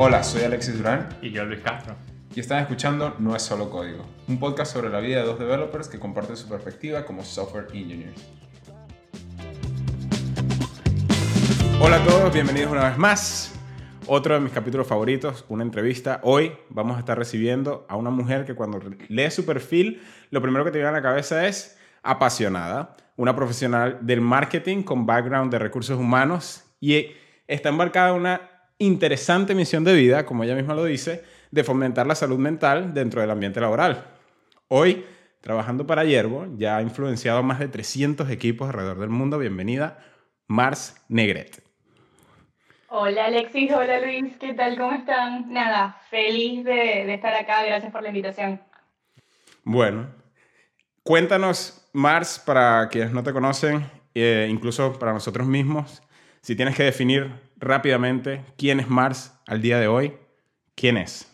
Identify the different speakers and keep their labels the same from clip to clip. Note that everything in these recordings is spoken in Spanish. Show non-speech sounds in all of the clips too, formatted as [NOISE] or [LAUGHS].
Speaker 1: Hola, soy Alexis Durán
Speaker 2: Y yo, Luis Castro.
Speaker 1: y están escuchando No es solo código, un podcast sobre la vida de dos developers que comparten su perspectiva como software engineers. Hola a todos, bienvenidos una vez más. Otro de mis capítulos favoritos, una entrevista. Hoy vamos a estar recibiendo a una mujer que cuando lee su perfil, lo primero que te viene a la cabeza es apasionada, una profesional del marketing con background de recursos humanos y está embarcada en una interesante misión de vida, como ella misma lo dice, de fomentar la salud mental dentro del ambiente laboral. Hoy, trabajando para Yerbo, ya ha influenciado a más de 300 equipos alrededor del mundo. Bienvenida, Mars Negret.
Speaker 3: Hola Alexis, hola Luis, ¿qué tal? ¿Cómo están? Nada, feliz de, de estar acá, gracias por la invitación.
Speaker 1: Bueno, cuéntanos, Mars, para quienes no te conocen, eh, incluso para nosotros mismos, si tienes que definir rápidamente quién es Mars al día de hoy, ¿quién es?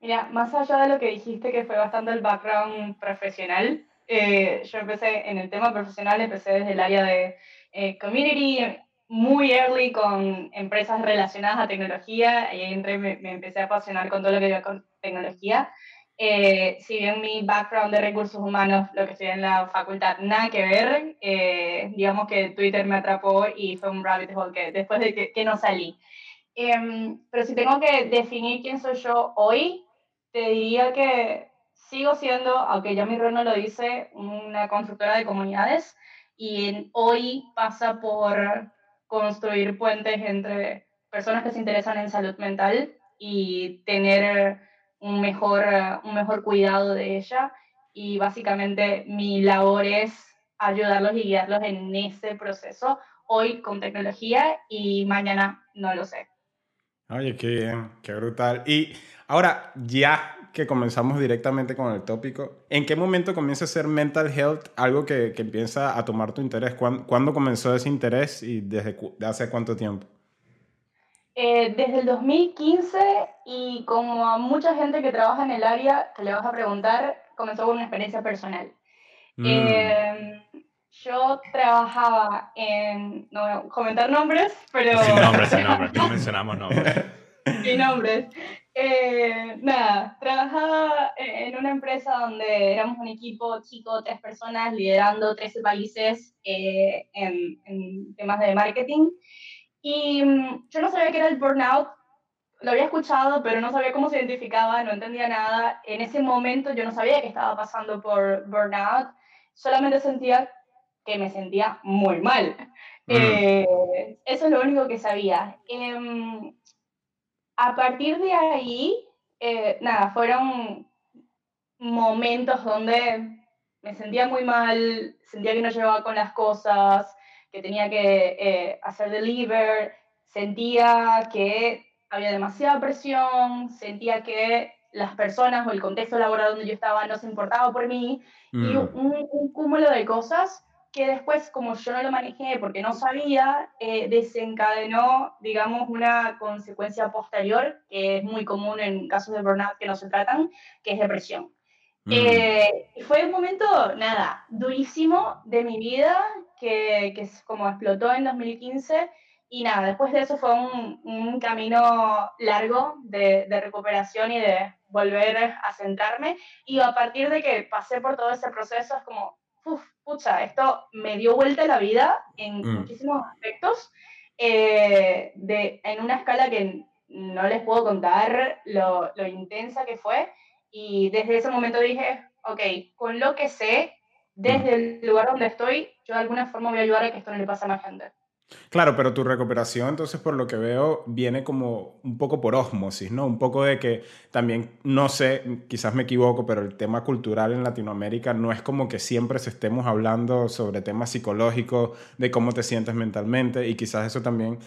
Speaker 3: Mira, más allá de lo que dijiste, que fue bastante el background profesional, eh, yo empecé en el tema profesional, empecé desde el área de eh, community, muy early con empresas relacionadas a tecnología, y ahí entré, me, me empecé a apasionar con todo lo que iba con tecnología. Eh, si bien mi background de recursos humanos, lo que estudié en la facultad, nada que ver, digamos que Twitter me atrapó y fue un rabbit hole que después de que, que no salí. Em, pero si tengo que definir quién soy yo hoy, te diría que sigo siendo, aunque ya mi rol no lo dice, una constructora de comunidades y en- hoy pasa por construir puentes entre personas que se interesan en salud mental y tener un mejor, un mejor cuidado de ella. Y básicamente mi labor es ayudarlos y guiarlos en ese proceso, hoy con tecnología y mañana no lo sé.
Speaker 1: Oye, qué bien, qué brutal. Y ahora, ya que comenzamos directamente con el tópico, ¿en qué momento comienza a ser mental health algo que, que empieza a tomar tu interés? ¿Cuándo, cuándo comenzó ese interés y desde hace cuánto tiempo?
Speaker 3: Eh, desde el 2015 y como a mucha gente que trabaja en el área que le vas a preguntar, comenzó con una experiencia personal.
Speaker 1: Mm,
Speaker 3: Eh, yo trabajaba en, no voy a comentar nombres, pero...
Speaker 2: Sin nombre, sin nombre. No mencionamos nombres. [LAUGHS]
Speaker 3: Sin nombres. Eh, nada, trabajaba en una empresa donde éramos un equipo chico, tres personas, liderando 13 países eh, en, en temas de marketing. Y mm, yo no sabía qué era el burnout, lo había escuchado, pero no sabía cómo se identificaba, no entendía nada. En ese momento yo no sabía que estaba pasando por burnout, solamente sentía que me sentía muy mal.
Speaker 1: Mm.
Speaker 3: Eh, eso es lo único que sabía. Em, a partir de ahí, eh, nada, fueron momentos donde me sentía muy mal, sentía que no llevaba con las cosas, que tenía que eh, hacer deliver, sentía que había demasiada presión, sentía que las personas o el contexto laboral donde yo estaba no se importaba por mí y
Speaker 1: mm,
Speaker 3: un, un cúmulo de cosas que después, como yo no lo manejé porque no sabía, eh, desencadenó, digamos, una consecuencia posterior, que es muy común en casos de burnout que no se tratan, que es depresión.
Speaker 1: mm.
Speaker 3: Eh, fue un momento, nada, durísimo de mi vida, que, que es como explotó en 2015. Y nada, después de eso fue un, un camino largo de, de recuperación y de volver a centrarme. Y a partir de que pasé por todo ese proceso, es como, uf, pucha, esto me dio vuelta la vida en
Speaker 1: Mm.
Speaker 3: muchísimos aspectos, eh, de, en una escala que no les puedo contar lo, lo intensa que fue. Y desde ese momento dije, ok, con lo que sé, desde el lugar donde estoy, yo de alguna forma voy a ayudar a que esto no le pase a más gente.
Speaker 1: Claro, pero tu recuperación, entonces, por lo que veo, viene como un poco por ósmosis, ¿no? Un poco de que también, no sé, quizás me equivoco, pero el tema cultural en Latinoamérica no es como que siempre se estemos hablando sobre temas psicológicos, de cómo te sientes mentalmente, y quizás eso también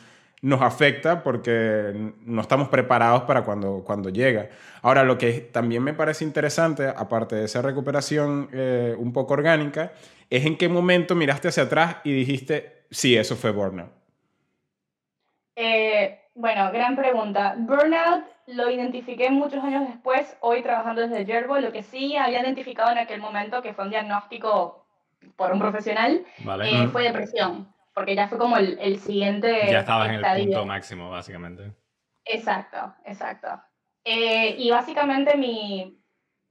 Speaker 1: nos afecta porque no estamos preparados para cuando, cuando llega. Ahora, lo que también me parece interesante, aparte de esa recuperación eh, un poco orgánica, es en qué momento miraste hacia atrás y dijiste, sí, eso fue burnout.
Speaker 3: Eh, bueno, gran pregunta. Burnout lo identifiqué muchos años después, hoy trabajando desde Yerbo. Lo que sí había identificado en aquel momento, que fue un diagnóstico por un profesional,
Speaker 2: ¿Vale?
Speaker 3: eh, fue depresión. porque ya fue como el, el siguiente
Speaker 2: ya estabas en el punto máximo, básicamente.
Speaker 3: Exacto, exacto. Eh, y básicamente mi,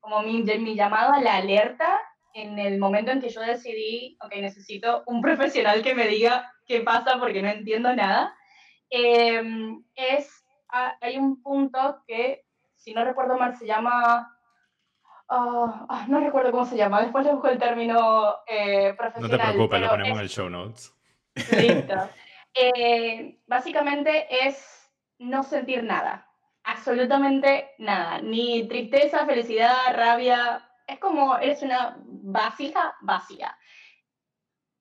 Speaker 3: como mi, mi llamado a la alerta en el momento en que yo decidí, ok, necesito un [LAUGHS] profesional que me diga qué pasa porque no entiendo nada, em, es, hay un punto que, si no recuerdo mal, se llama, ah, ah, no recuerdo cómo se llama, después le busco el término eh, profesional.
Speaker 2: No te preocupes, lo ponemos en el show notes.
Speaker 3: Listo. [LAUGHS] Eh, básicamente es no sentir nada, absolutamente nada, ni tristeza, felicidad, rabia, es como eres una vasija vacía.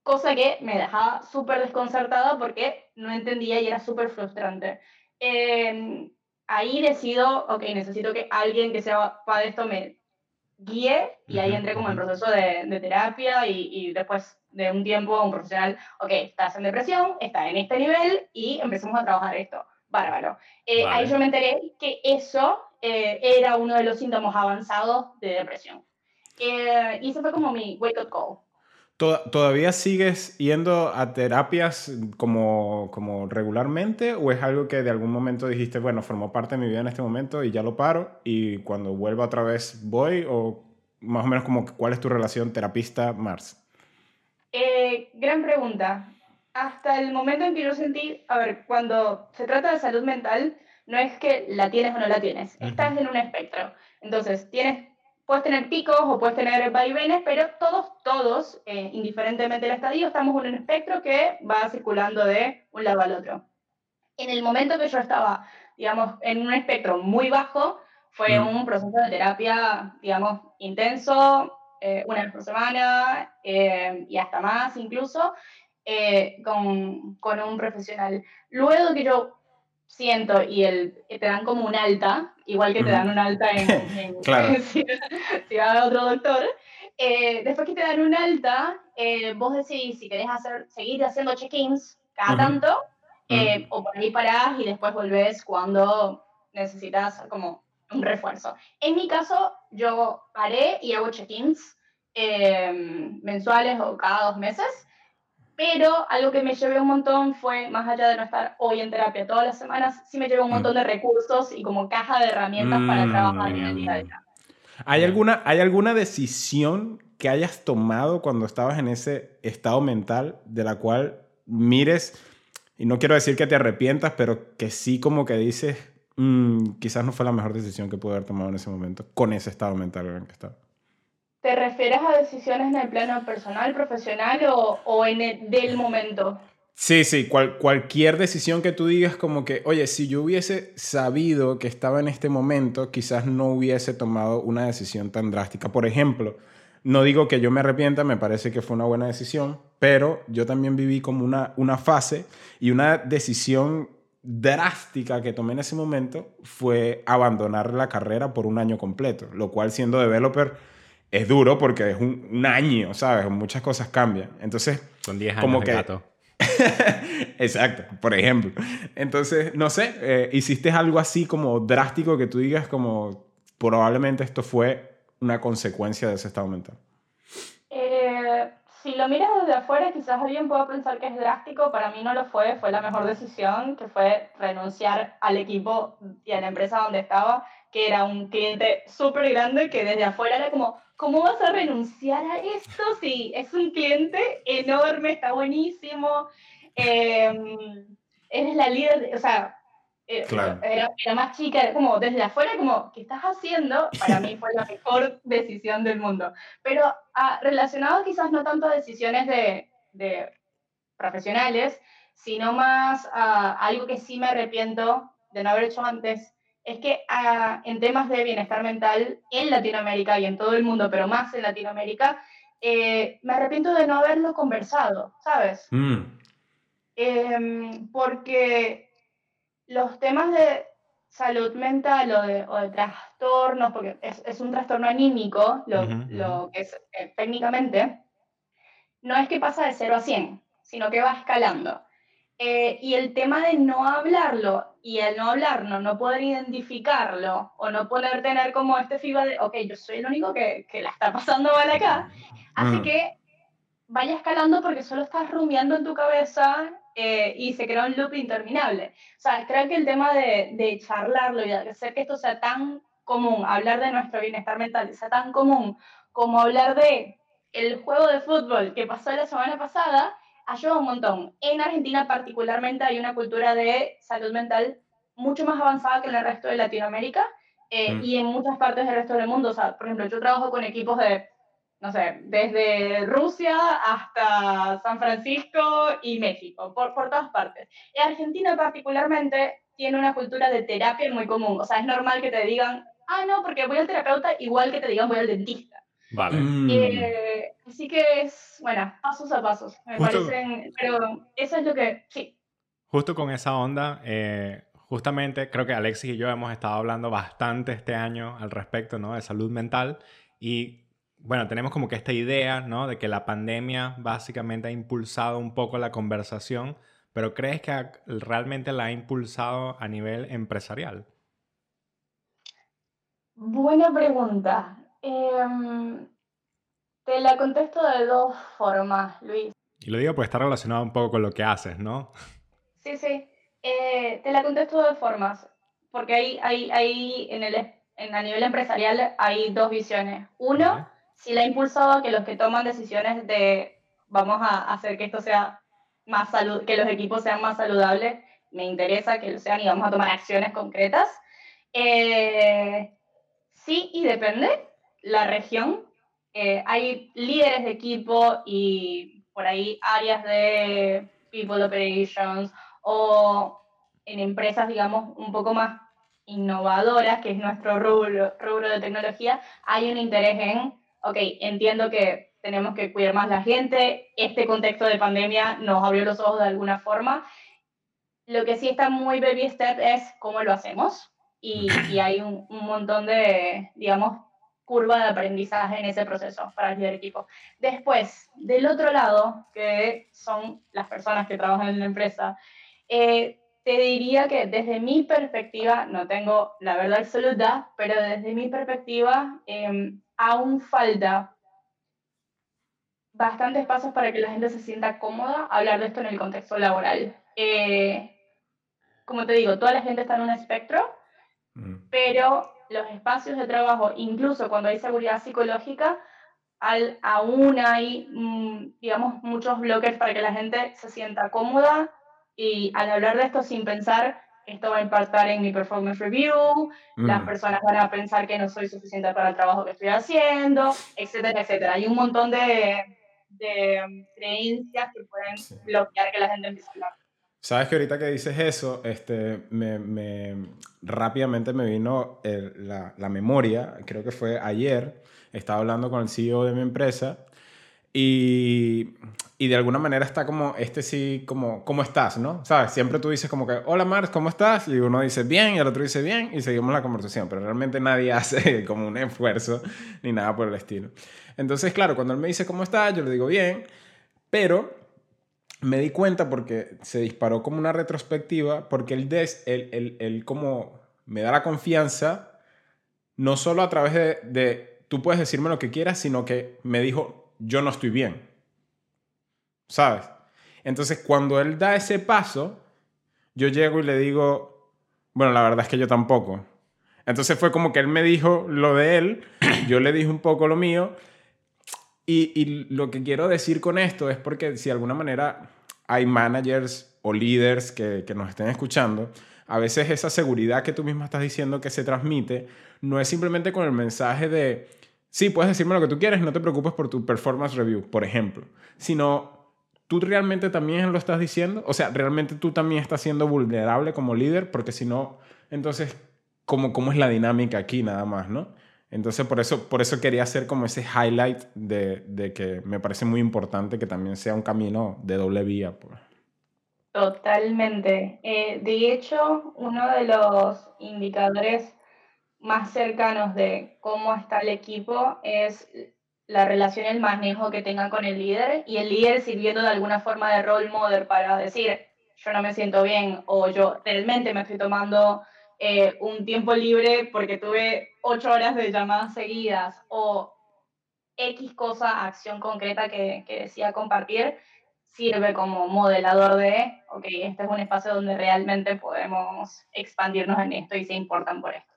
Speaker 3: Cosa que me dejaba súper desconcertada porque no entendía y era súper frustrante. Em, ahí decido, ok, necesito que alguien que sea para esto me guíe y ahí entré como en proceso de, de terapia y, y, después de un tiempo un profesional, ok, estás en depresión, estás en este nivel y empezamos a trabajar esto. Bárbaro. Eh, ahí yo me enteré que eso eh, era uno de los síntomas avanzados de depresión. Eh, y eso fue como mi wake-up call.
Speaker 1: ¿Todavía sigues yendo a terapias como, como regularmente o es algo que de algún momento dijiste, bueno, formó parte de mi vida en este momento y ya lo paro y cuando vuelva otra vez voy o más o menos como cuál es tu relación terapista-Mars?
Speaker 3: Eh, gran pregunta. Hasta el momento en que yo sentí, a ver, cuando se trata de salud mental, no es que la tienes o no la tienes, estás en un espectro. Entonces, tienes puedes tener picos o puedes tener vaivenes, pero todos, todos, eh, indiferentemente del estadio, estamos en un espectro que va circulando de un lado al otro. En el momento que yo estaba, digamos, en un espectro muy bajo, fue mm. un proceso de terapia, digamos, intenso, eh, una vez por semana eh, y hasta más incluso, con, con, un profesional. Luego que yo siento y el, te dan como un alta, igual que te dan un alta en, [LAUGHS] [LAUGHS] si, vas a otro doctor, eh, después que te dan un alta, eh, vos decidís si querés hacer, seguir haciendo check-ins cada tanto, eh, o por ahí parás y después volvés cuando necesitas como un refuerzo. En mi caso, yo paré y hago check-ins mensuales o cada dos meses, pero algo que me llevé un montón fue, más allá de no estar hoy en terapia todas las semanas, sí me llevé un mm. montón de recursos y como caja de herramientas para mm, trabajar en el día a día.
Speaker 1: ¿Hay alguna, ¿Hay alguna decisión que hayas tomado cuando estabas en ese estado mental de la cual mires, y no quiero decir que te arrepientas, pero que sí como que dices, mm, quizás no fue la mejor decisión que pude haber tomado en ese momento, con ese estado mental en el que estaba?
Speaker 3: ¿Te refieres a decisiones en el plano personal, profesional o, o en el del momento?
Speaker 1: Sí, sí, cualquier decisión que tú digas como que, oye, si yo hubiese sabido que estaba en este momento, quizás no hubiese tomado una decisión tan drástica. Por ejemplo, no digo que yo me arrepienta, me parece que fue una buena decisión, pero yo también viví como una, una fase y una decisión drástica que tomé en ese momento fue abandonar la carrera por un año completo, lo cual siendo developer es duro porque es un, año, ¿sabes? Muchas cosas cambian. Entonces,
Speaker 2: son 10 años como de que... gato. [LAUGHS]
Speaker 1: Exacto, por ejemplo. Entonces, no sé, eh, hiciste algo así como drástico que tú digas como probablemente esto fue una consecuencia de ese estado mental.
Speaker 3: Eh, si lo miras desde afuera, quizás alguien pueda pensar que es drástico, para mí no lo fue, fue la mejor decisión, que fue renunciar al equipo y a la empresa donde estaba, que era un cliente súper grande, que desde afuera era como, ¿cómo vas a renunciar a esto si es un cliente enorme, está buenísimo? Eh, eres la líder, o sea, eh, era, más chica, era como desde afuera, como, ¿qué estás haciendo? Para mí fue la mejor decisión del mundo. Pero ah, relacionado quizás no tanto a decisiones de, de profesionales, sino más a algo que sí me arrepiento de no haber hecho antes, es que ah, en temas de bienestar mental en Latinoamérica y en todo el mundo, pero más en Latinoamérica, eh, me arrepiento de no haberlo conversado, ¿sabes? Mm. Em, porque los temas de salud mental o de, o de trastornos, porque es, es, un trastorno anímico, lo, lo que es eh, técnicamente, no es que pasa de 0 a 100, sino que va escalando. Eh, y el tema de no hablarlo y el no hablarlo, no poder identificarlo o no poder tener como este FIBA de, ok, yo soy el único que, que la está pasando mal acá, así mm. que vaya escalando porque solo estás rumiando en tu cabeza eh, y se crea un loop interminable. O sea, creo que el tema de, de charlarlo y de hacer que esto sea tan común, hablar de nuestro bienestar mental, sea tan común como hablar de el juego de fútbol que pasó la semana pasada, ayuda un montón. En Argentina particularmente hay una cultura de salud mental mucho más avanzada que en el resto de Latinoamérica eh, mm. y en muchas partes del resto del mundo. O sea, por ejemplo, yo trabajo con equipos de no sé, desde Rusia hasta San Francisco y México, por, por todas partes. Y Argentina particularmente tiene una cultura de terapia muy común. O sea, es normal que te digan, ah, no, porque voy al terapeuta, igual que te digan voy al dentista.
Speaker 2: Vale.
Speaker 1: Mm.
Speaker 3: Eh, así que es, bueno, pasos a pasos, me parecen, pero eso es lo que, sí.
Speaker 2: Justo con esa onda, eh, justamente creo que Alexis y yo hemos estado hablando bastante este año al respecto, ¿no? De salud mental y bueno, tenemos como que esta idea, ¿no? De que la pandemia básicamente ha impulsado un poco la conversación, pero ¿crees que realmente la ha impulsado a nivel empresarial?
Speaker 3: Buena pregunta. Em, te la contesto de dos formas, Luis.
Speaker 2: Y lo digo porque está relacionado un poco con lo que haces, ¿no?
Speaker 3: Sí, sí. Eh, te la contesto de dos formas, porque ahí, ahí, ahí en el, en, a nivel empresarial hay dos visiones. Uno, sí la ha impulsado a que los que toman decisiones de vamos a hacer que esto sea más salud, que los equipos sean más saludables, me interesa que lo sean y vamos a tomar acciones concretas. Eh, sí, y depende la región. Eh, hay líderes de equipo y por ahí áreas de people operations o en empresas, digamos, un poco más innovadoras, que es nuestro rubro, rubro de tecnología, hay un interés en ok, entiendo que tenemos que cuidar más la gente, este contexto de pandemia nos abrió los ojos de alguna forma. Lo que sí está muy baby step es cómo lo hacemos y, y hay un, un, montón de, digamos, curva de aprendizaje en ese proceso para el líder equipo. Después, del otro lado, que son las personas que trabajan en la empresa, eh, te diría que desde mi perspectiva, no tengo la verdad absoluta, pero desde mi perspectiva, eh, aún falta bastantes pasos para que la gente se sienta cómoda hablar de esto en el contexto laboral. Eh, como te digo, toda la gente está en un espectro, mm. pero los espacios de trabajo, incluso cuando hay seguridad psicológica, al, aún hay, mm, digamos, muchos bloques para que la gente se sienta cómoda y al hablar de esto sin pensar esto va a impactar en mi performance review, las mm. personas van a pensar que no soy suficiente para el trabajo que estoy haciendo, etcétera, etcétera. Hay un montón de, de um, creencias que pueden bloquear que la gente empiece a hablar.
Speaker 1: Sabes que ahorita que dices eso, este, me, me rápidamente me vino la, la memoria, creo que fue ayer, estaba hablando con el CEO de mi empresa y y de alguna manera está como, este sí, como, ¿cómo estás? ¿No? ¿Sabes? Siempre tú dices como que, hola Mars, ¿cómo estás? Y uno dice bien y el otro dice bien y seguimos la conversación, pero realmente nadie [LAUGHS] hace como un esfuerzo ni nada por el estilo. Entonces, claro, cuando él me dice cómo estás, yo le digo bien, pero me di cuenta porque se disparó como una retrospectiva, porque él, des, él, él, él como me da la confianza, no solo a través de, de, tú puedes decirme lo que quieras, sino que me dijo, yo no estoy bien. ¿sabes? Entonces, cuando él da ese paso, yo llego y le digo, bueno, la verdad es que yo tampoco. Entonces fue como que él me dijo lo de él, yo le dije un poco lo mío. Y, lo que quiero decir con esto es porque si de alguna manera hay managers o líderes que, que nos estén escuchando, a veces esa seguridad que tú misma estás diciendo que se transmite no es simplemente con el mensaje de, sí, puedes decirme lo que tú quieres, no te preocupes por tu performance review, por ejemplo, sino ¿Tú realmente también lo estás diciendo? O sea, ¿realmente tú también estás siendo vulnerable como líder? Porque si no, entonces, ¿cómo, cómo es la dinámica aquí nada más, no? Entonces, por eso, por eso quería hacer como ese highlight de, de que me parece muy importante que también sea un camino de doble vía. Pues.
Speaker 3: Totalmente. Eh, de hecho, uno de los indicadores más cercanos de cómo está el equipo es la relación, el manejo que tengan con el líder y el líder sirviendo de alguna forma de role model para decir, yo no me siento bien o yo realmente me estoy tomando eh, un tiempo libre porque tuve ocho horas de llamadas seguidas o X cosa, acción concreta que, que decía compartir, sirve como modelador de, ok, este es un espacio donde realmente podemos expandirnos en esto y se importan por esto.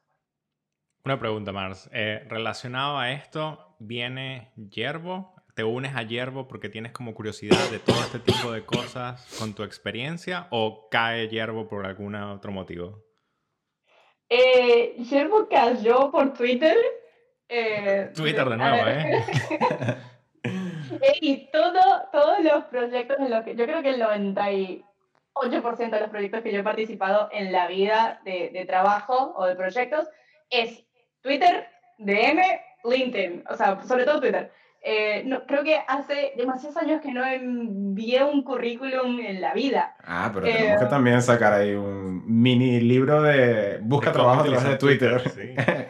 Speaker 2: Una pregunta, Mars. Eh, relacionado a esto, ¿viene Yerbo? ¿Te unes a Yerbo porque tienes como curiosidad de todo este tipo de cosas con tu experiencia o cae Yerbo por algún otro motivo?
Speaker 3: Eh, cayó por Twitter. Eh,
Speaker 2: Twitter de nuevo, ¿eh? [LAUGHS]
Speaker 3: y todo, todos los proyectos en los que yo creo que el 98% de los proyectos que yo he participado en la vida de, de trabajo o de proyectos es Twitter, DM, LinkedIn, o sea, sobre todo Twitter. Eh, no, creo que hace demasiados años que no envié un currículum en la vida.
Speaker 1: Ah, pero tenemos que eh, también sacar ahí un mini libro de busca trabajo a través de Twitter.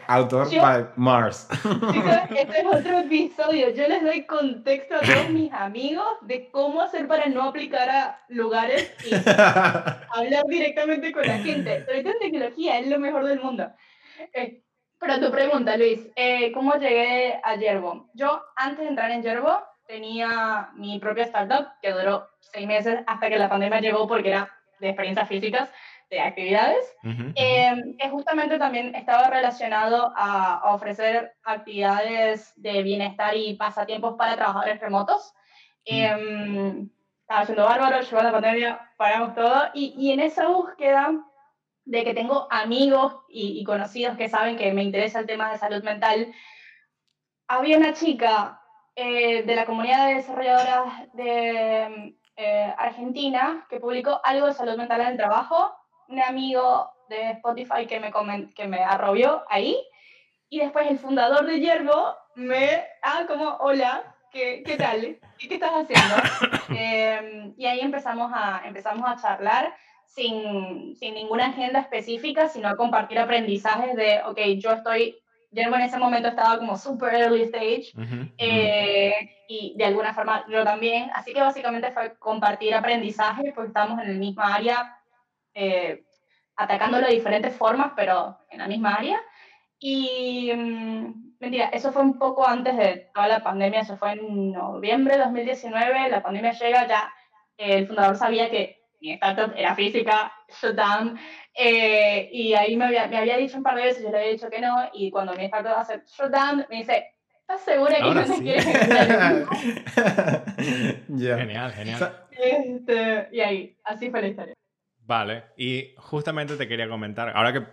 Speaker 1: [LAUGHS] Autor by Mars. [LAUGHS]
Speaker 3: este es otro episodio. Yo les doy contexto a todos mis amigos de cómo hacer para no aplicar a lugares y [LAUGHS] hablar directamente con la gente. Sobre todo en tecnología, es lo mejor del mundo. Eh, pero tu pregunta, Luis, eh, ¿cómo llegué a Yerbo? Yo, antes de entrar en Yerbo, tenía mi propia startup que duró seis meses hasta que la pandemia llegó porque era de experiencias físicas, de actividades, em, que justamente también estaba relacionado a, ofrecer actividades de bienestar y pasatiempos para trabajadores remotos. Em, estaba haciendo bárbaro, llegó la pandemia, paramos todo, y, y en esa búsqueda de que tengo amigos y, conocidos que saben que me interesa el tema de salud mental. Había una chica eh, de la comunidad de desarrolladoras de eh, Argentina que publicó algo de salud mental en el trabajo, un amigo de Spotify que me, que me arrobió ahí, y después el fundador de Yerbo me, ah, como, hola, ¿qué, qué tal? ¿Qué, qué estás haciendo? [COUGHS] Eh, y ahí empezamos a, empezamos a charlar sin, sin ninguna agenda específica, sino a compartir aprendizajes de, ok, yo estoy, yo en ese momento estaba como super early stage eh, y de alguna forma yo también, así que básicamente fue compartir aprendizajes porque estamos en el misma área, eh, atacándolo de diferentes formas, pero en la misma área. Y mm, mentira, eso fue un poco antes de toda la pandemia, eso fue en noviembre de 2019, la pandemia llega, ya el fundador sabía que mi startup era física, shutdown, eh, y ahí me había, me había, dicho un par de veces, yo le había dicho que no, y cuando mi startup hace shutdown, me dice, ¿estás segura que no te quieres [LAUGHS]
Speaker 2: Genial, genial.
Speaker 3: Este, y ahí, así fue la historia.
Speaker 2: Vale, y justamente te quería comentar, ahora que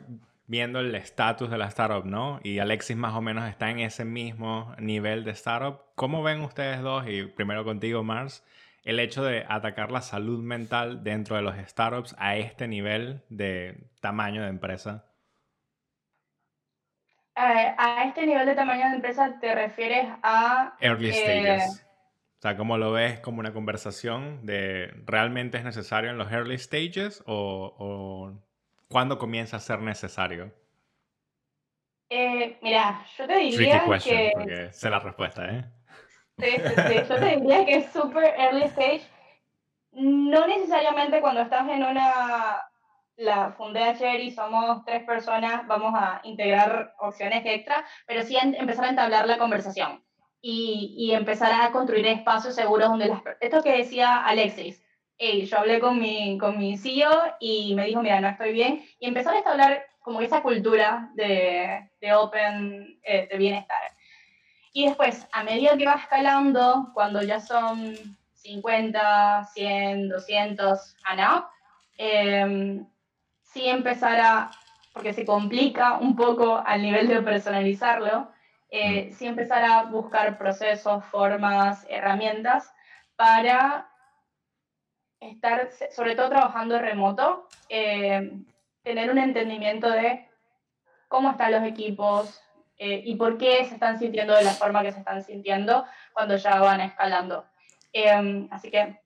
Speaker 2: viendo el estatus de la startup, ¿no? Y Alexis más o menos está en ese mismo nivel de startup, ¿cómo ven ustedes dos? Y primero contigo, Mars, el hecho de atacar la salud mental dentro de los startups a este nivel de tamaño de empresa?
Speaker 3: a este nivel de tamaño de empresa te refieres a...
Speaker 2: Early eh, stages. O sea, ¿cómo lo ves como una conversación de realmente es necesario en los early stages o, o cuándo comienza a ser necesario?
Speaker 3: Eh, mira, yo te diría que...
Speaker 2: porque sé la respuesta, ¿eh?
Speaker 3: Sí, Yo te diría que es super early stage. No necesariamente cuando estás en una. La fundé ayer y somos tres personas, vamos a integrar opciones extra, pero sí empezar a entablar la conversación y, y empezar a construir espacios seguros donde las. Esto que decía Alexis, hey, yo hablé con mi, con mi CEO y me dijo, mira, no estoy bien, y empezar a establecer como esa cultura de, de open, eh, de bienestar. Y después, a medida que va escalando, cuando ya son 50, 100, 200 and up, eh, sí empezar a, porque se complica un poco al nivel de personalizarlo, eh, mm. sí empezar a buscar procesos, formas, herramientas para estar, sobre todo trabajando remoto, eh, tener un entendimiento de cómo están los equipos, eh, y por qué se están sintiendo de la forma que se están sintiendo cuando ya van escalando. Em, así que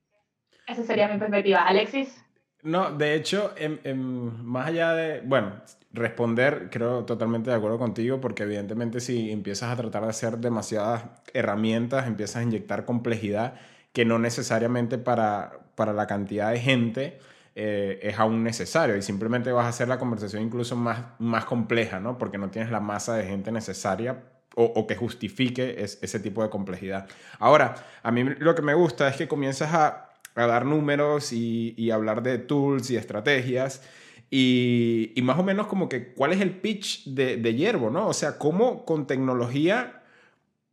Speaker 3: esa sería mi perspectiva. Alexis.
Speaker 1: No, de hecho, más allá de, bueno, responder, creo totalmente de acuerdo contigo, porque evidentemente si empiezas a tratar de hacer demasiadas herramientas, empiezas a inyectar complejidad que no necesariamente para, para la cantidad de gente eh, es aún necesario y simplemente vas a hacer la conversación incluso más, más compleja, ¿no? Porque no tienes la masa de gente necesaria o, que justifique ese tipo de complejidad. Ahora, a mí lo que me gusta es que comienzas a, a dar números y, hablar de tools y estrategias. Y, más o menos como que cuál es el pitch de, de ¿no? O sea, cómo con tecnología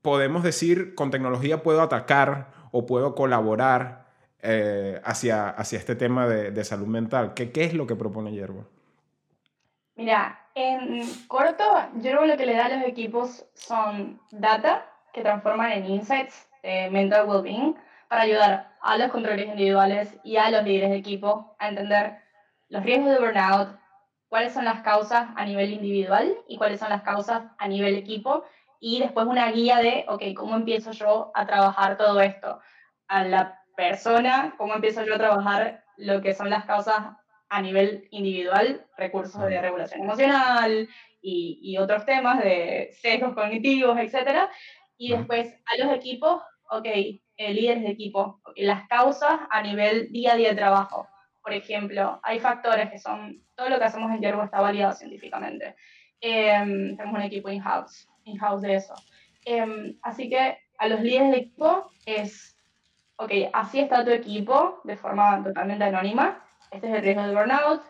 Speaker 1: podemos decir, con tecnología puedo atacar o puedo colaborar eh, hacia, hacia este tema de, salud mental. ¿Qué, ¿Qué, es lo que propone Yerbo?
Speaker 3: Mira, en corto, yo lo que le da a los equipos son data que transforman en insights de mental well-being para ayudar a los controles individuales y a los líderes de equipo a entender los riesgos de burnout, cuáles son las causas a nivel individual y cuáles son las causas a nivel equipo y después una guía de, ok, ¿cómo empiezo yo a trabajar todo esto? A la persona, ¿cómo empiezo yo a trabajar lo que son las causas a nivel individual, recursos de regulación emocional y, y otros temas de sesgos cognitivos, etc. Y después a los equipos, ok, eh, líderes de equipo, las causas a nivel día a día de trabajo. Por ejemplo, hay factores que son, todo lo que hacemos en Yerbo está validado científicamente. Em, tenemos un equipo in-house, in-house de eso. Em, así que a los líderes de equipo es, ok, así está tu equipo de forma totalmente anónima, este es el riesgo de burnout,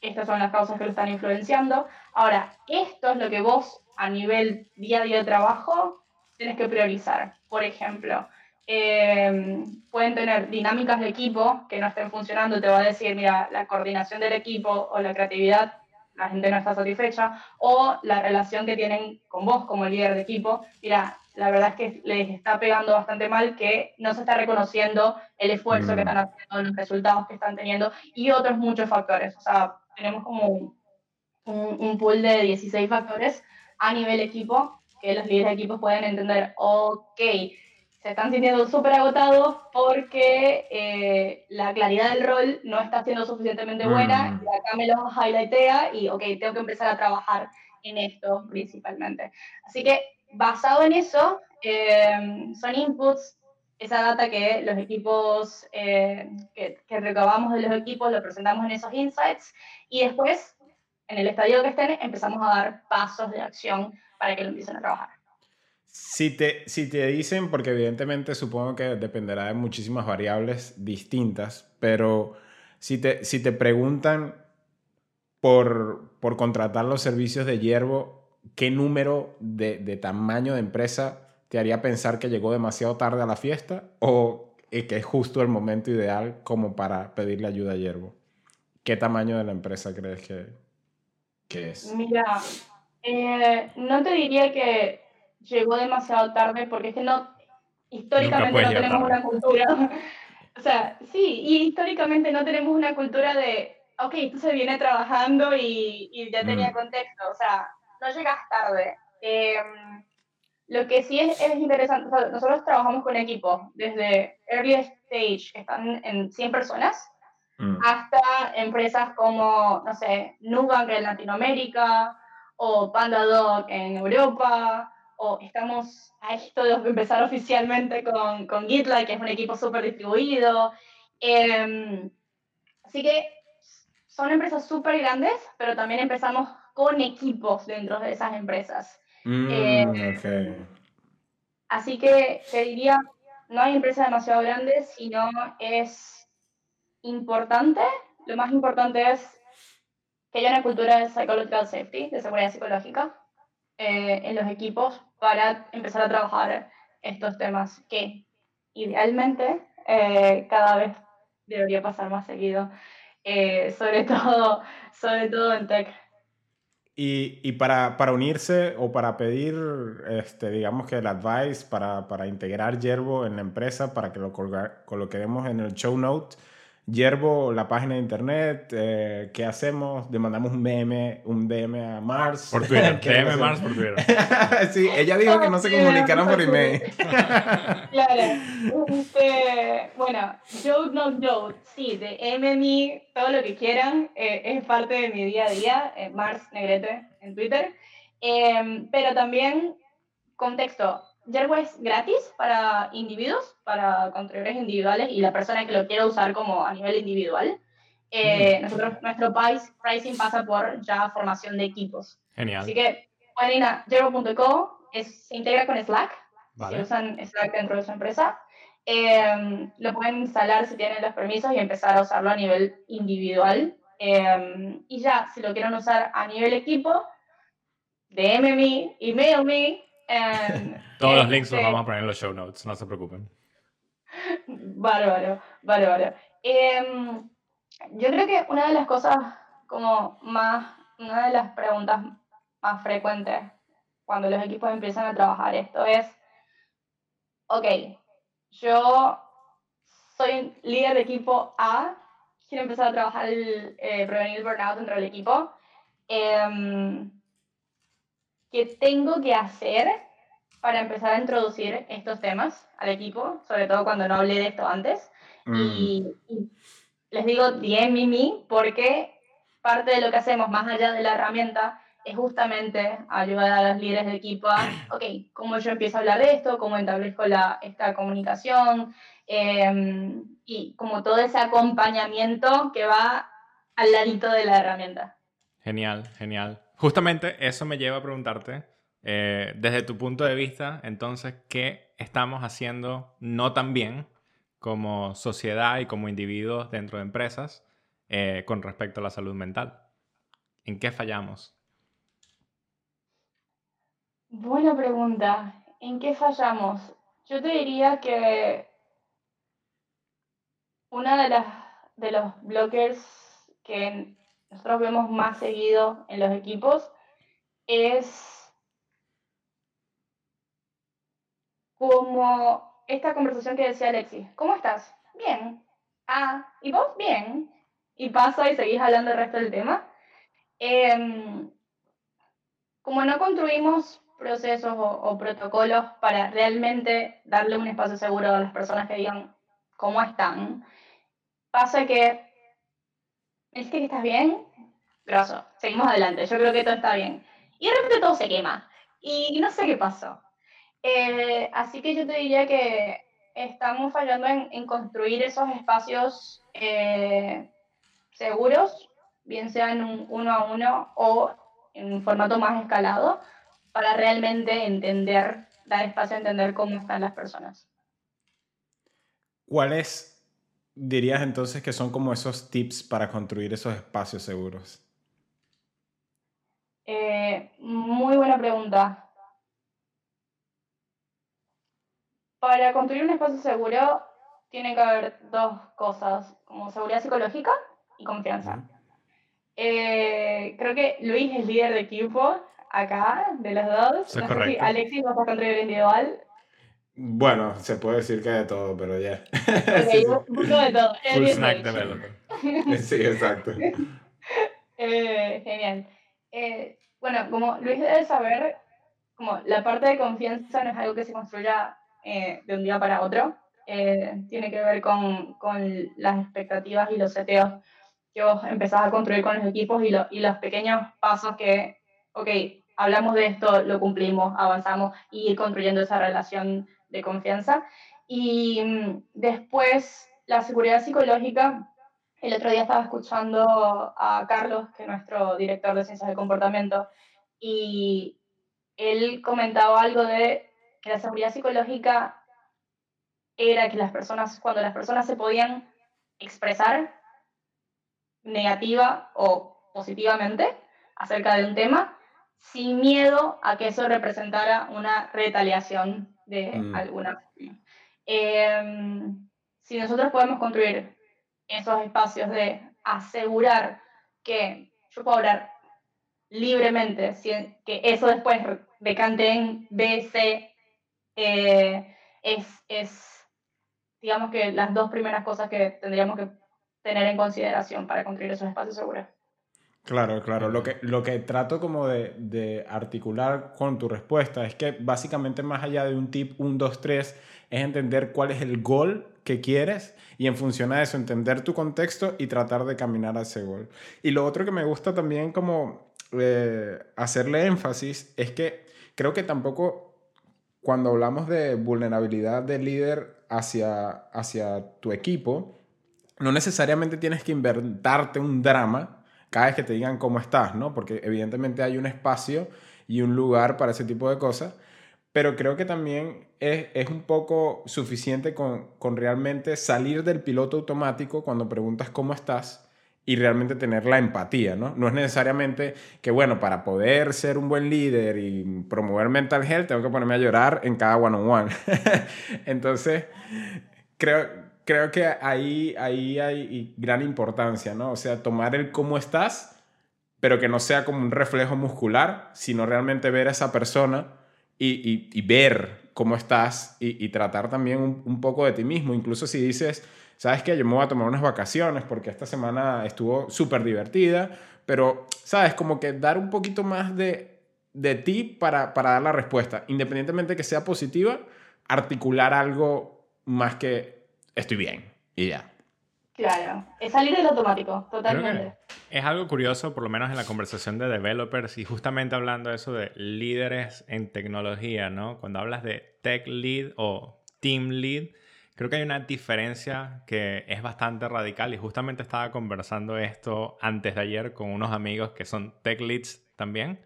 Speaker 3: estas son las causas que lo están influenciando. Ahora, esto es lo que vos a nivel día a día de trabajo tienes que priorizar. Por ejemplo, eh, pueden tener dinámicas de equipo que no estén funcionando, te va a decir, mira, la coordinación del equipo o la creatividad, la gente no está satisfecha, o la relación que tienen con vos como líder de equipo, mira, la verdad es que les está pegando bastante mal que no se está reconociendo el esfuerzo que mm. están haciendo, los resultados que están teniendo y otros muchos factores. O sea, tenemos como un, un, pool de 16 factores a nivel equipo que los líderes de equipos pueden entender, ok, se están sintiendo súper agotados porque eh, la claridad del rol no está siendo suficientemente buena mm. y acá me lo highlightea y ok, tengo que empezar a trabajar en esto principalmente. Así que basado en eso, eh, son inputs, esa data que los equipos, eh, que, que, recabamos de los equipos, lo presentamos en esos insights y después, en el estadio que estén, empezamos a dar pasos de acción para que lo empiecen a trabajar.
Speaker 1: Si te, si te dicen, porque evidentemente supongo que dependerá de muchísimas variables distintas, pero si te, si te preguntan por, por contratar los servicios de hierbo, ¿qué número de, de, tamaño de empresa te haría pensar que llegó demasiado tarde a la fiesta o que es justo el momento ideal como para pedirle ayuda a Yerbo? ¿Qué tamaño de la empresa crees que, que es?
Speaker 3: Mira, eh, no te diría que llegó demasiado tarde porque es que no, históricamente no tenemos una cultura. [LAUGHS] o sea, sí, y históricamente no tenemos una cultura de, ok, tú se viene trabajando y, y ya tenía mm. contexto. O sea, no llegas tarde. Em, lo que sí es, es interesante, nosotros trabajamos con equipos desde early stage, que están en 100 personas, mm. hasta empresas como, no sé, Nubank en Latinoamérica, o PandaDoc en Europa, o estamos a esto de empezar oficialmente con, con GitLab, que es un equipo súper distribuido. Em, así que son empresas súper grandes, pero también empezamos con equipos dentro de esas empresas.
Speaker 1: Mm, eh,
Speaker 3: así que te diría, no hay empresa demasiado grande, sino es importante, lo más importante es que haya una cultura de psychological safety, de seguridad psicológica, eh, en los equipos para empezar a trabajar estos temas que idealmente eh, cada vez debería pasar más seguido, sobre, [LAUGHS] todo, sobre todo en tech.
Speaker 1: Y, y para, para, unirse o para pedir, este, digamos que el advice, para, para integrar Yerbo en la empresa, para que lo coloquemos en el show note, Yerbo, la página de internet, eh, ¿qué hacemos? Le mandamos un DM, un DM a Mars.
Speaker 2: Por [LAUGHS] Twitter, DM Mars por Twitter. [LAUGHS]
Speaker 1: sí, ella dijo que no se comunicaron por email. [LAUGHS]
Speaker 3: claro. Este, bueno, joke no joke, sí, de MMI, todo lo que quieran, eh, es parte de mi día a día, eh, Mars Negrete en Twitter. Em, pero también, contexto, Yerbo es gratis para individuos, para contribuyentes individuales y la persona que lo quiera usar como a nivel individual. Eh, mm. nosotros, nuestro pricing pasa por ya formación de equipos.
Speaker 2: Genial.
Speaker 3: Así que pueden ir a es, se integra con Slack. Si usan Slack dentro de su empresa, em, lo pueden instalar si tienen los permisos y empezar a usarlo a nivel individual. Em, y ya, si lo quieren usar a nivel equipo, DM me, email me. [LAUGHS]
Speaker 2: Todos los links los este vamos a poner en los show notes, no se preocupen.
Speaker 3: Bárbaro, bárbaro. Em, yo creo que una de las cosas como más, una de las preguntas más frecuentes cuando los equipos empiezan a trabajar esto es, ok, yo soy líder de equipo A, quiero empezar a trabajar el eh, prevenir el burnout dentro del equipo. Em, ¿Qué tengo que hacer para empezar a introducir estos temas al equipo? Sobre todo cuando no hablé de esto antes. Y, mm. les digo DM me porque parte de lo que hacemos más allá de la herramienta es justamente ayudar a los líderes de equipo a, [CLEARS THROAT] ok, ¿cómo yo empiezo a hablar de esto? ¿Cómo establezco la, esta comunicación? Em, y como todo ese acompañamiento que va al ladito de la herramienta.
Speaker 2: Genial, genial. Justamente eso me lleva a preguntarte, eh, desde tu punto de vista, entonces, ¿qué estamos haciendo no tan bien como sociedad y como individuos dentro de empresas eh, con respecto a la salud mental? ¿En qué fallamos?
Speaker 3: Buena pregunta. ¿En qué fallamos? Yo te diría que una de las de los blockers que nosotros vemos más seguido en los equipos es como esta conversación que decía Alexis. ¿Cómo estás? Bien. Ah, ¿y vos? Bien. Y pasa y seguís hablando el resto del tema. Em, como no construimos procesos o, protocolos para realmente darle un espacio seguro a las personas que digan cómo están, pasa que, ¿es que estás bien? Grosso, seguimos adelante, yo creo que todo está bien. Y de repente todo se quema. Y no sé qué pasó. Eh, así que yo te diría que estamos fallando en, construir esos espacios eh, seguros, bien sea en un uno a uno o en un formato más escalado, para realmente entender, dar espacio a entender cómo están las personas.
Speaker 1: ¿Cuáles dirías entonces que son como esos tips para construir esos espacios seguros?
Speaker 3: Eh, muy buena pregunta. Para construir un espacio seguro tiene que haber dos cosas, como seguridad psicológica y confianza. Eh, creo que Luis es líder de equipo acá, de los dos.
Speaker 2: es correcto.
Speaker 3: Alexis, ¿vas a controlar individual?
Speaker 1: Bueno, se puede decir que de todo, pero ya. [LAUGHS]
Speaker 3: un poco de todo.
Speaker 2: Full snack developer. [LAUGHS]
Speaker 1: sí, exacto.
Speaker 3: Eh, genial. Eh, bueno, como Luis debe saber, como la parte de confianza no es algo que se construya eh, de un día para otro. tiene que ver con, con, las expectativas y los seteos que vos empezás a construir con los equipos y, y los pequeños pasos que, ok, hablamos de esto, lo cumplimos, avanzamos y ir construyendo esa relación de confianza. Y mm, después, la seguridad psicológica. El otro día estaba escuchando a Carlos, que es nuestro director de ciencias del comportamiento, y él comentaba algo de que la seguridad psicológica era que las personas, cuando las personas se podían expresar negativa o positivamente acerca de un tema, sin miedo a que eso representara una retaliación de mm. alguna em, si nosotros podemos construir esos espacios de asegurar que yo puedo hablar libremente, que eso después decante en B, C, eh, es, es, digamos que las dos primeras cosas que tendríamos que tener en consideración para construir esos espacios seguros.
Speaker 1: Claro, claro. Lo que, lo que trato como de, de, articular con tu respuesta es que básicamente más allá de un tip 1, 2, 3 es entender cuál es el gol que quieres y en función a eso entender tu contexto y tratar de caminar a ese gol. Y lo otro que me gusta también como eh, hacerle énfasis es que creo que tampoco cuando hablamos de vulnerabilidad del líder hacia, hacia tu equipo, no necesariamente tienes que inventarte un drama cada vez que te digan cómo estás, ¿no? Porque evidentemente hay un espacio y un lugar para ese tipo de cosas, pero creo que también es, es un poco suficiente con, con, realmente salir del piloto automático cuando preguntas cómo estás y realmente tener la empatía, ¿no? No es necesariamente que, bueno, para poder ser un buen líder y promover mental health, tengo que ponerme a llorar en cada one-on-one. [LAUGHS] Entonces, creo, creo que ahí, ahí hay gran importancia, ¿no? O sea, tomar el cómo estás, pero que no sea como un reflejo muscular, sino realmente ver a esa persona y, y, ver cómo estás y, y tratar también un, un, poco de ti mismo. Incluso si dices, sabes que yo me voy a tomar unas vacaciones porque esta semana estuvo súper divertida, pero, sabes, como que dar un poquito más de, de ti para, para dar la respuesta, independientemente que sea positiva, articular algo más que estoy bien y ya.
Speaker 3: Claro, es salir del automático, totalmente.
Speaker 2: Es algo curioso, por lo menos en la conversación de developers y justamente hablando de eso de líderes en tecnología, ¿no? Cuando hablas de tech lead o team lead, creo que hay una diferencia que es bastante radical y justamente estaba conversando esto antes de ayer con unos amigos que son tech leads también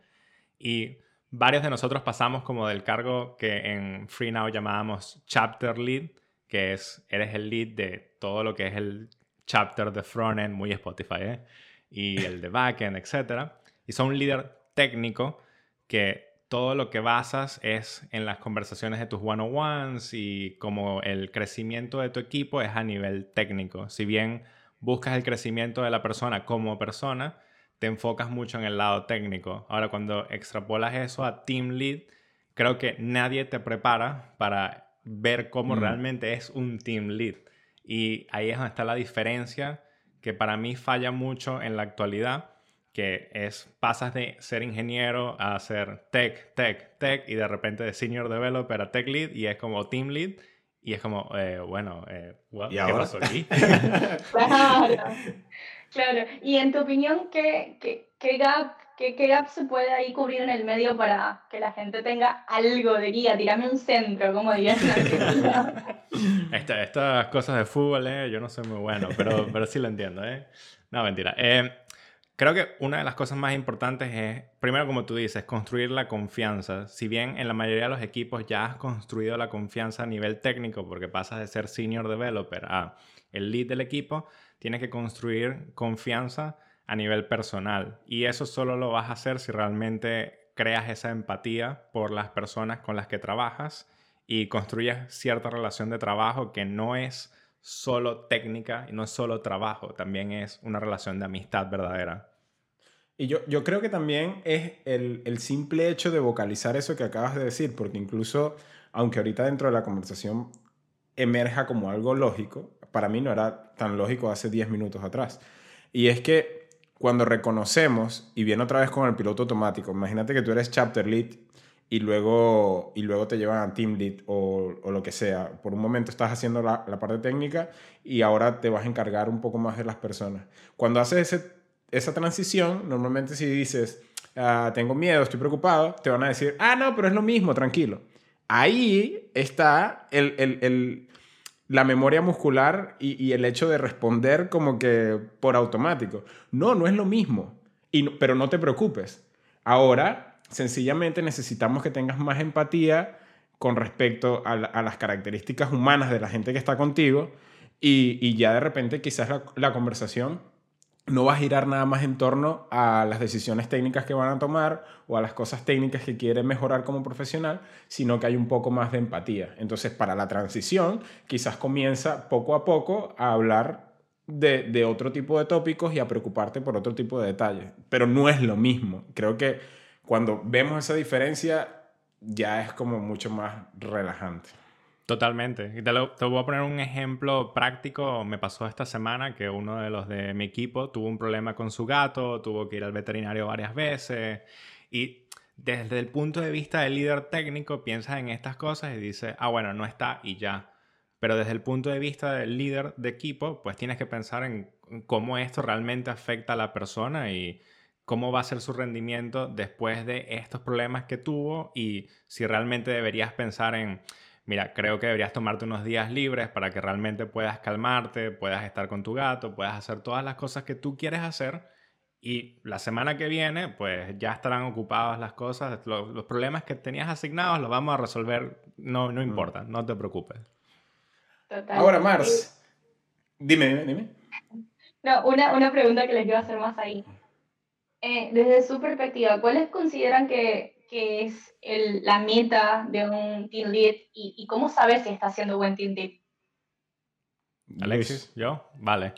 Speaker 2: y varios de nosotros pasamos como del cargo que en FreeNow llamábamos chapter lead, que es, eres el lead de todo lo que es el chapter de frontend, muy Spotify, ¿eh? y el de backend, etc. Y son un líder técnico que todo lo que basas es en las conversaciones de tus one-on-ones y como el crecimiento de tu equipo es a nivel técnico. Si bien buscas el crecimiento de la persona como persona, te enfocas mucho en el lado técnico. Ahora, cuando extrapolas eso a team lead, creo que nadie te prepara para ver cómo mm. realmente es un team lead. Y ahí es donde está la diferencia que para mí falla mucho en la actualidad, que es pasas de ser ingeniero a ser tech, tech, tech y de repente de senior developer a tech lead y es como team lead y es como, eh, bueno, eh, ¿qué pasó aquí? [LAUGHS]
Speaker 3: claro, claro. Y en tu opinión, ¿qué, qué, qué gap ¿Qué, ¿Qué gap se puede ahí cubrir en el medio para que la gente tenga algo de guía? Tirame un centro, como dirían [LAUGHS]
Speaker 2: Esta, estas cosas de fútbol, eh, yo no soy muy bueno, pero, pero sí lo entiendo. ¿eh? No, mentira. Eh, creo que una de las cosas más importantes es, primero, como tú dices, construir la confianza. Si bien en la mayoría de los equipos ya has construido la confianza a nivel técnico, porque pasas de ser senior developer a el lead del equipo, tienes que construir confianza a nivel personal. Y eso solo lo vas a hacer si realmente creas esa empatía por las personas con las que trabajas y construyes cierta relación de trabajo que no es solo técnica y no es solo trabajo, también es una relación de amistad verdadera.
Speaker 1: Y yo, yo creo que también es el, el simple hecho de vocalizar eso que acabas de decir, porque incluso, aunque ahorita dentro de la conversación emerja como algo lógico, para mí no era tan lógico hace 10 minutos atrás. Y es que cuando reconocemos, y viene otra vez con el piloto automático, imagínate que tú eres chapter lead y luego, y luego te llevan a team lead o, lo que sea. Por un momento estás haciendo la, la, parte técnica y ahora te vas a encargar un poco más de las personas. Cuando haces ese, esa transición, normalmente si dices, ah, tengo miedo, estoy preocupado, te van a decir, ah, no, pero es lo mismo, tranquilo. Ahí está el, el, el la memoria muscular y, el hecho de responder como que por automático. No, no es lo mismo, y pero no te preocupes. Ahora, sencillamente necesitamos que tengas más empatía con respecto a, las características humanas de la gente que está contigo y, ya de repente quizás la conversación no va a girar nada más en torno a las decisiones técnicas que van a tomar o a las cosas técnicas que quieren mejorar como profesional, sino que hay un poco más de empatía. Entonces, para la transición, quizás comienza poco a poco a hablar de, otro tipo de tópicos y a preocuparte por otro tipo de detalles. Pero no es lo mismo. Creo que cuando vemos esa diferencia, ya es como mucho más relajante.
Speaker 2: Totalmente. Te, te, voy a poner un ejemplo práctico. Me pasó esta semana que uno de los de mi equipo tuvo un problema con su gato, tuvo que ir al veterinario varias veces. Y desde el punto de vista del líder técnico, piensas en estas cosas y dices, ah, bueno, no está y ya. Pero desde el punto de vista del líder de equipo, pues tienes que pensar en cómo esto realmente afecta a la persona y cómo va a ser su rendimiento después de estos problemas que tuvo y si realmente deberías pensar en mira, creo que deberías tomarte unos días libres para que realmente puedas calmarte, puedas estar con tu gato, puedas hacer todas las cosas que tú quieres hacer Y la semana que viene, pues ya estarán ocupadas las cosas. Los, problemas que tenías asignados los vamos a resolver. No, no importa, no te preocupes.
Speaker 1: Ahora, Mars, dime, dime, dime.
Speaker 3: No, una, una pregunta que les quiero hacer más ahí. Eh, desde su perspectiva, ¿cuáles consideran que, que es el, la meta de un team lead y, y, cómo sabes si está haciendo buen team lead?
Speaker 2: Alexis, ¿yo? Vale.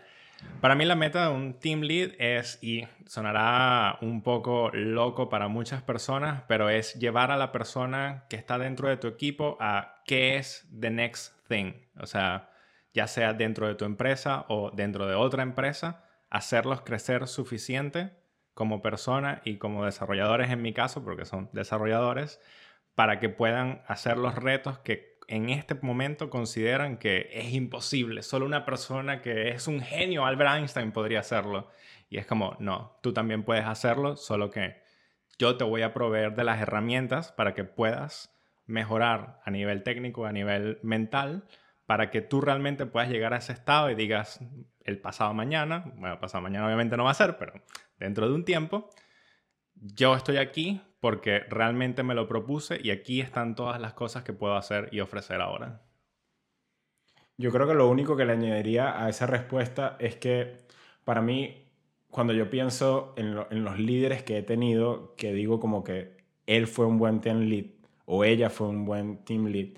Speaker 2: Para mí la meta de un team lead es, y sonará un poco loco para muchas personas, pero es llevar a la persona que está dentro de tu equipo a qué es the next thing. O sea, ya sea dentro de tu empresa o dentro de otra empresa, hacerlos crecer suficiente como persona y como desarrolladores en mi caso, porque son desarrolladores, para que puedan hacer los retos que en este momento consideran que es imposible. Solo una persona que es un genio, Albert Einstein, podría hacerlo. Y es como, no, tú también puedes hacerlo, solo que yo te voy a proveer de las herramientas para que puedas mejorar a nivel técnico, a nivel mental, para que tú realmente puedas llegar a ese estado y digas el pasado mañana, bueno, pasado mañana obviamente no va a ser, pero dentro de un tiempo, yo estoy aquí porque realmente me lo propuse y aquí están todas las cosas que puedo hacer y ofrecer ahora.
Speaker 1: Yo creo que lo único que le añadiría a esa respuesta es que para mí, cuando yo pienso en, los líderes que he tenido, que digo como que él fue un buen team lead o ella fue un buen team lead,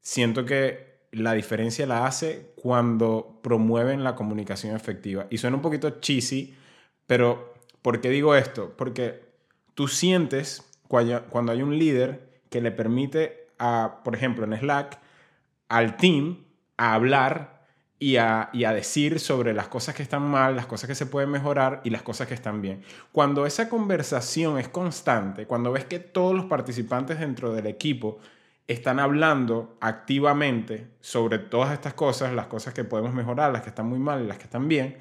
Speaker 1: siento que la diferencia la hace cuando promueven la comunicación efectiva. Y suena un poquito cheesy, pero ¿por qué digo esto? Porque tú sientes cuando hay un líder que le permite, a, por ejemplo, en Slack, al team hablar y a, y a, decir sobre las cosas que están mal, las cosas que se pueden mejorar y las cosas que están bien. Cuando esa conversación es constante, cuando ves que todos los participantes dentro del equipo están hablando activamente sobre todas estas cosas, las cosas que podemos mejorar, las que están muy mal y las que están bien,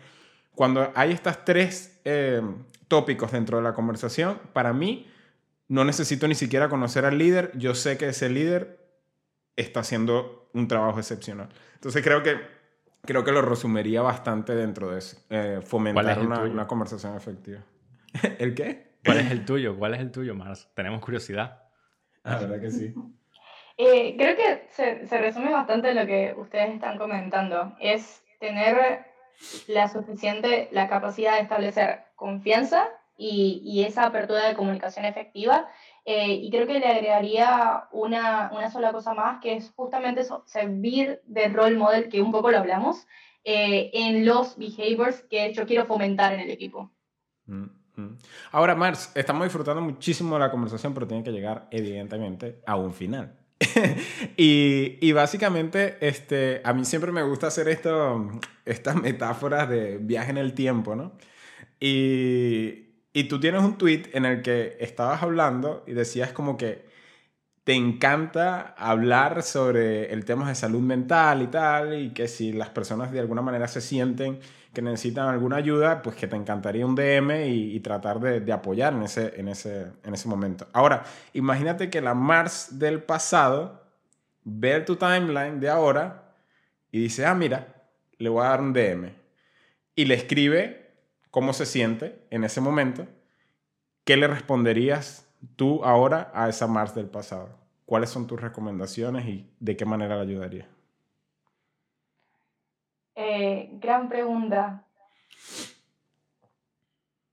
Speaker 1: cuando hay estas tres eh, tópicos dentro de la conversación, para mí no necesito ni siquiera conocer al líder, yo sé que ese líder está haciendo un trabajo excepcional. Entonces creo que, creo que lo resumiría bastante dentro de eso, eh, fomentar una, una, conversación efectiva. [LAUGHS] ¿El qué?
Speaker 2: ¿Cuál es el tuyo? ¿Cuál es el tuyo, Mars? Tenemos curiosidad.
Speaker 1: La verdad que sí.
Speaker 3: Eh, creo que se, se resume bastante lo que ustedes están comentando. Es tener la suficiente, la capacidad de establecer confianza y, y esa apertura de comunicación efectiva. Eh, y creo que le agregaría una, una, sola cosa más, que es justamente eso, servir de role model, que un poco lo hablamos, eh, en los behaviors que yo quiero fomentar en el equipo.
Speaker 1: Mm, mm. Ahora, Mars, estamos disfrutando muchísimo de la conversación, pero tiene que llegar, evidentemente, a un final. [LAUGHS] y, y, básicamente, este, a mí siempre me gusta hacer esto, estas metáforas de viaje en el tiempo, ¿no? Y, y tú tienes un tweet en el que estabas hablando y decías como que te encanta hablar sobre el tema de salud mental y tal, y que si las personas de alguna manera se sienten que necesitan alguna ayuda, pues que te encantaría un DM y, tratar de, de, apoyar en ese, en, ese, en ese momento. Ahora, imagínate que la Mars del pasado ve tu timeline de ahora y dice, ah, mira, le voy a dar un DM. Y le escribe cómo se siente en ese momento. ¿Qué le responderías tú ahora a esa Mars del pasado? ¿Cuáles son tus recomendaciones y de qué manera la ayudaría?
Speaker 3: Eh, gran pregunta.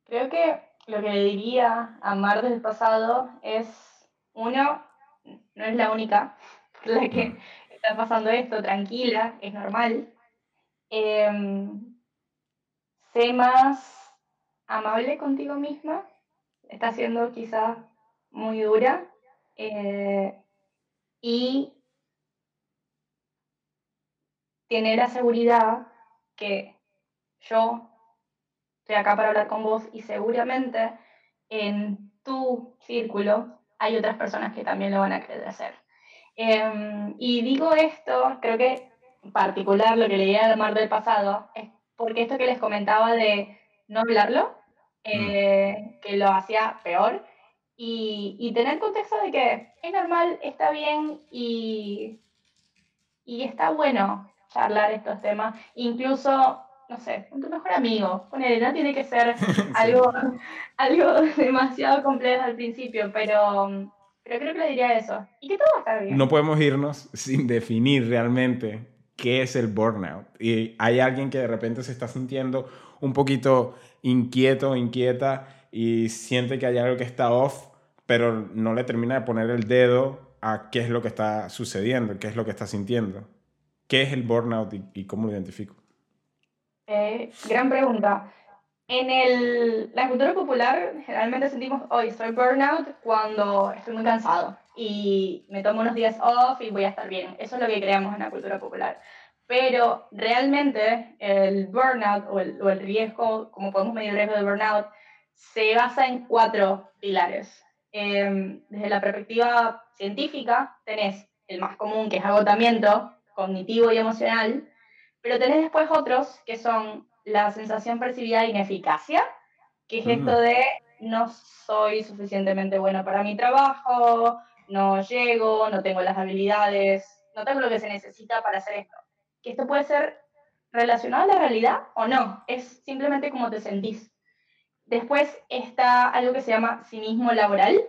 Speaker 3: Creo que lo que le diría a Mar del pasado es, uno, no es la única [LAUGHS] la que está pasando esto, tranquila, es normal. Em, sé más amable contigo misma, está siendo quizás muy dura. Eh, y tener la seguridad que yo estoy acá para hablar con vos y seguramente en tu círculo hay otras personas que también lo van a querer hacer. Em, y digo esto, creo que en particular lo que leía de Mar del pasado, es porque esto que les comentaba de no hablarlo, eh, mm. que lo hacía peor, y, y tener contexto de que es normal, está bien y, y está bueno charlar estos temas. Incluso no sé, con tu mejor amigo. Ponele, no tiene que ser [LAUGHS] algo, algo [LAUGHS] demasiado complejo al principio, pero, pero creo que le diría eso. Y que todo va a estar bien.
Speaker 1: No podemos irnos sin definir realmente qué es el burnout. Y hay alguien que de repente se está sintiendo un poquito inquieto, inquieta y siente que hay algo que está off, pero no le termina de poner el dedo a qué es lo que está sucediendo, qué es lo que está sintiendo. ¿Qué es el burnout y, cómo lo identifico?
Speaker 3: Eh, gran pregunta. En el, la cultura popular generalmente sentimos, hoy soy burnout cuando estoy muy cansado y me tomo unos días off y voy a estar bien. Eso es lo que creamos en la cultura popular. Pero realmente el burnout o el, o el riesgo, como podemos medir el riesgo de burnout, se basa en cuatro pilares. Em, desde la perspectiva científica, tenés el más común, que es agotamiento cognitivo y emocional, pero tenés después otros que son la sensación percibida de ineficacia, que es esto de no soy suficientemente bueno para mi trabajo, no llego, no tengo las habilidades, no tengo lo que se necesita para hacer esto. Que esto puede ser relacionado a la realidad o no, es simplemente como te sentís. Después está algo que se llama cinismo laboral,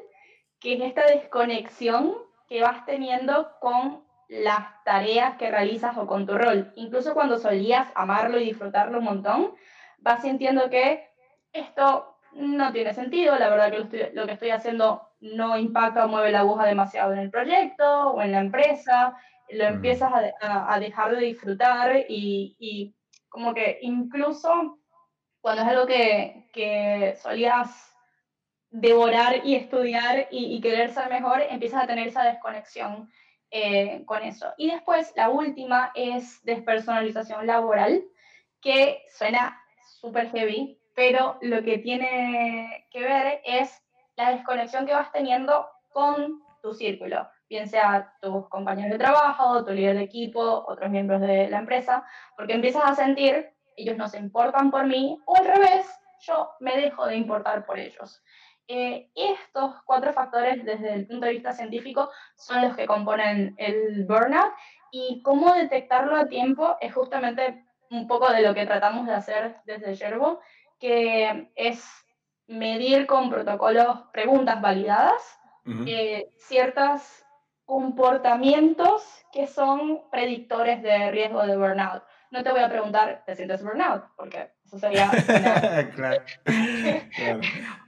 Speaker 3: que es esta desconexión que vas teniendo con las tareas que realizas o con tu rol. Incluso cuando solías amarlo y disfrutarlo un montón, vas sintiendo que esto no tiene sentido, la verdad que lo, que estoy haciendo no impacta o mueve la aguja demasiado en el proyecto o en la empresa, lo empiezas a, dejar de disfrutar y, y como que incluso cuando es algo que, que solías devorar y estudiar y, querer ser mejor, empiezas a tener esa desconexión eh, con eso. Y después, la última es despersonalización laboral, que suena súper heavy, pero lo que tiene que ver es la desconexión que vas teniendo con tu círculo, bien sea tus compañeros de trabajo, tu líder de equipo, otros miembros de la empresa, porque empiezas a sentir ellos no se importan por mí, o al revés, yo me dejo de importar por ellos. Eh, estos cuatro factores desde el punto de vista científico son los que componen el burnout y cómo detectarlo a tiempo es justamente un poco de lo que tratamos de hacer desde Yerbo, que es medir con protocolos preguntas validadas eh, ciertos comportamientos que son predictores de riesgo de burnout no te voy a preguntar, ¿te sientes burnout? Porque eso sería [LAUGHS] [LAUGHS]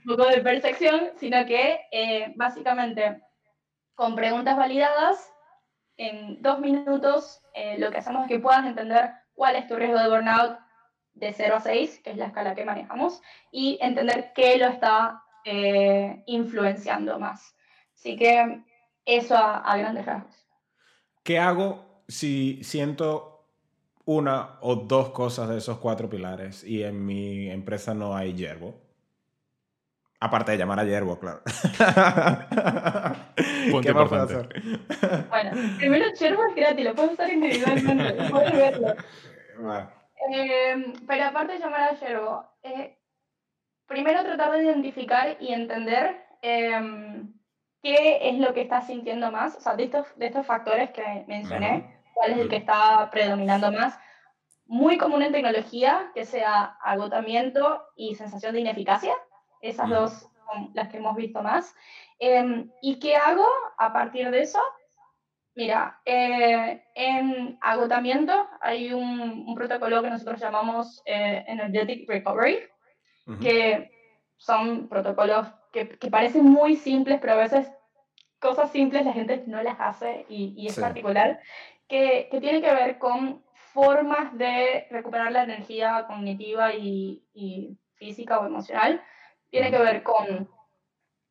Speaker 3: un poco de percepción, sino que eh, básicamente con preguntas validadas, en dos minutos eh, lo que hacemos es que puedas entender cuál es tu riesgo de burnout de 0 a 6, que es la escala que manejamos, y entender qué lo está eh, influenciando más. Así que eso a, a grandes rasgos.
Speaker 1: ¿Qué hago si siento una o dos cosas de esos cuatro pilares y en mi empresa no hay yerbo. Aparte de llamar a yerbo, claro. [LAUGHS]
Speaker 3: ¿Qué más puedo hacer? Bueno, primero yerbo es gratis, lo puedes usar individualmente, [LAUGHS] puedes verlo. Em, pero aparte de llamar a yerbo, eh, primero tratar de identificar y entender em, qué es lo que estás sintiendo más, o sea, de estos, de estos factores que mencioné cuál es el que está predominando más. Muy común en tecnología que sea agotamiento y sensación de ineficacia. Esas dos son las que hemos visto más. Em, ¿Y qué hago a partir de eso? Mira, eh, en agotamiento hay un, protocolo que nosotros llamamos eh, Energetic Recovery, que son protocolos que, que, parecen muy simples, pero a veces cosas simples la gente no las hace y, y es particular que, que tiene que ver con formas de recuperar la energía cognitiva y, y, física o emocional. Tiene que ver con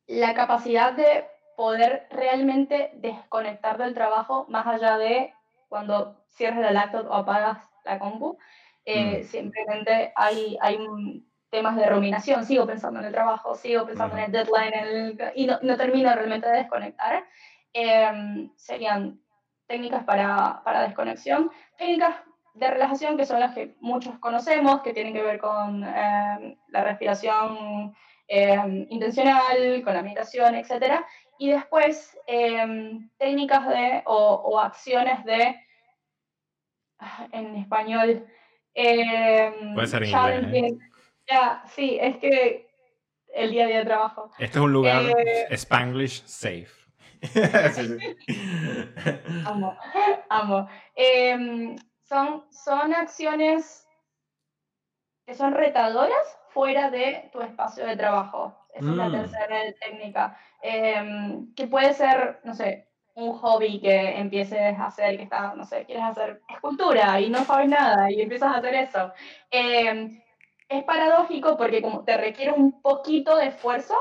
Speaker 3: la capacidad de poder realmente desconectar del trabajo más allá de cuando cierres la laptop o apagas la compu. Eh, mm. Simplemente hay, hay temas de ruminación, sigo pensando en el trabajo, sigo pensando en el deadline y no, no, termino realmente de desconectar. Eh, serían técnicas para, para desconexión, técnicas de relajación que son las que muchos conocemos, que tienen que ver con eh, la respiración eh, intencional, con la meditación, etc. Y después eh, técnicas de, o, o, acciones de, en español, Puede
Speaker 2: ser inglés. ¿eh?
Speaker 3: Ya, sí, es que el día a día de trabajo.
Speaker 2: Este es un lugar eh, Spanglish safe. [LAUGHS]
Speaker 3: amo, amo. Em, son, son acciones que son retadoras fuera de tu espacio de trabajo. Esa es la mm. tercera técnica. Em, que puede ser, no sé, un hobby que empieces a hacer, que está, no sé, quieres hacer escultura y no sabes nada y empiezas a hacer eso. Em, es paradójico porque como te requiere un poquito de esfuerzo,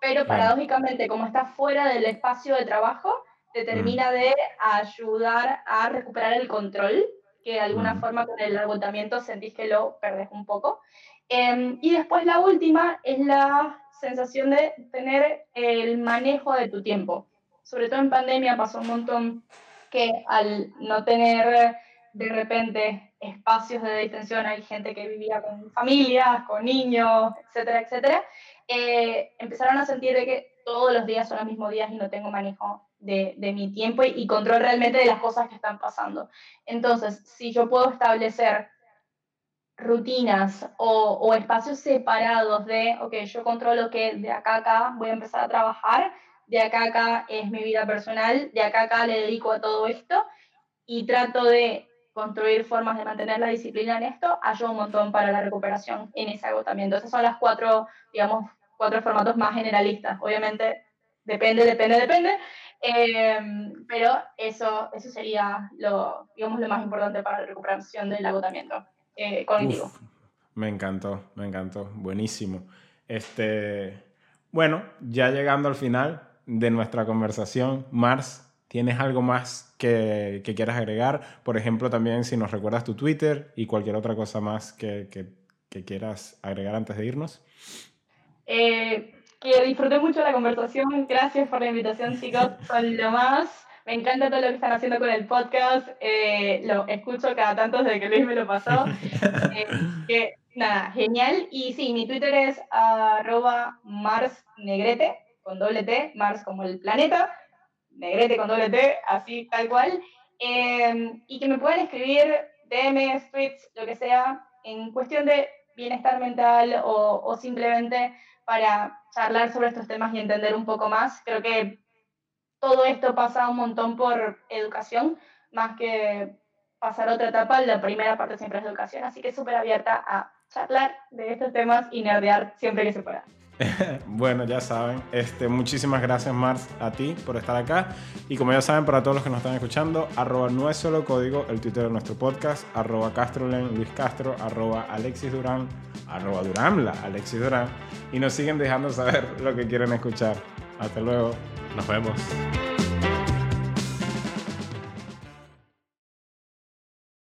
Speaker 3: pero paradójicamente como estás fuera del espacio de trabajo, te termina mm. de ayudar a recuperar el control, que de alguna mm. forma con el agotamiento sentís que lo perdés un poco. Em, y después la última es la sensación de tener el manejo de tu tiempo. Sobre todo en pandemia pasó un montón que al no tener de repente espacios de distensión, hay gente que vivía con familias, con niños, etcétera, etcétera, eh, empezaron a sentir de que todos los días son los mismos días y no tengo manejo de, de, mi tiempo y, control realmente de las cosas que están pasando. Entonces, si yo puedo establecer rutinas o, o, espacios separados de, ok, yo controlo que de acá a acá voy a empezar a trabajar, de acá acá es mi vida personal, de acá acá le dedico a todo esto y trato de construir formas de mantener la disciplina en esto, ayuda un montón para la recuperación en ese agotamiento. Esas son las cuatro, digamos, cuatro formatos más generalistas. Obviamente, depende, depende, depende, em, pero eso, eso sería lo, digamos, lo más importante para la recuperación del agotamiento eh, cognitivo.
Speaker 1: me encantó, me encantó, buenísimo. Este, bueno, ya llegando al final de nuestra conversación, Mars, ¿Tienes algo más que, que, quieras agregar? Por ejemplo, también si nos recuerdas tu Twitter y cualquier otra cosa más que, que, quieras agregar antes de irnos.
Speaker 3: Eh, que disfruté mucho la conversación. Gracias por la invitación, chicos. [LAUGHS] Son lo más. Me encanta todo lo que están haciendo con el podcast. Eh, lo escucho cada tanto desde que Luis me lo pasó. [LAUGHS] Eh, que, nada, genial. Y sí, mi Twitter es arroba marsnegrete, con doble T, Mars como el planeta negrete con doble T, así tal cual, y que me puedan escribir DMs, tweets, lo que sea, en cuestión de bienestar mental o, o simplemente para charlar sobre estos temas y entender un poco más. Creo que todo esto pasa un montón por educación, más que pasar otra etapa, la primera parte siempre es educación, así que súper abierta a charlar de estos temas y nerdear siempre que se pueda. [LAUGHS]
Speaker 1: bueno, ya saben. Este, muchísimas gracias, Mars, a ti por estar acá. Y como ya saben, para todos los que nos están escuchando, arroba no es solo código, el Twitter de nuestro podcast, arroba Castrolen, Luis Castro, arroba Alexis Durán, arroba Duramla, Alexis Durán. Y nos siguen dejando saber lo que quieren escuchar. Hasta luego.
Speaker 2: Nos vemos.